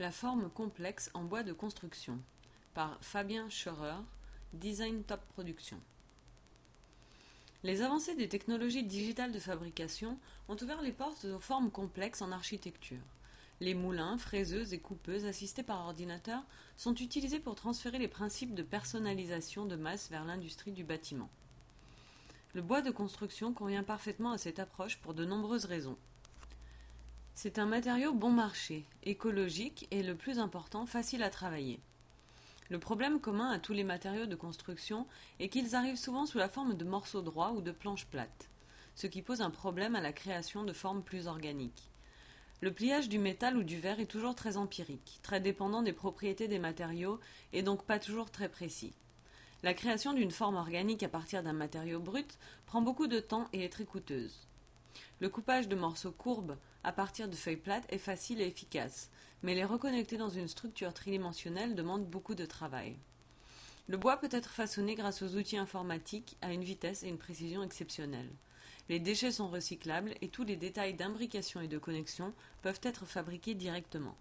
La forme complexe en bois de construction par Fabien Scheurer, Design Top Production. Les avancées des technologies digitales de fabrication ont ouvert les portes aux formes complexes en architecture. Les moulins, fraiseuses et coupeuses assistés par ordinateur sont utilisés pour transférer les principes de personnalisation de masse vers l'industrie du bâtiment. Le bois de construction convient parfaitement à cette approche pour de nombreuses raisons. C'est un matériau bon marché, écologique et le plus important, facile à travailler. Le problème commun à tous les matériaux de construction est qu'ils arrivent souvent sous la forme de morceaux droits ou de planches plates, ce qui pose un problème à la création de formes plus organiques. Le pliage du métal ou du verre est toujours très empirique, très dépendant des propriétés des matériaux et donc pas toujours très précis. La création d'une forme organique à partir d'un matériau brut prend beaucoup de temps et est très coûteuse. Le coupage de morceaux courbes à partir de feuilles plates est facile et efficace, mais les reconnecter dans une structure tridimensionnelle demande beaucoup de travail. Le bois peut être façonné grâce aux outils informatiques à une vitesse et une précision exceptionnelles. Les déchets sont recyclables et tous les détails d'imbrication et de connexion peuvent être fabriqués directement.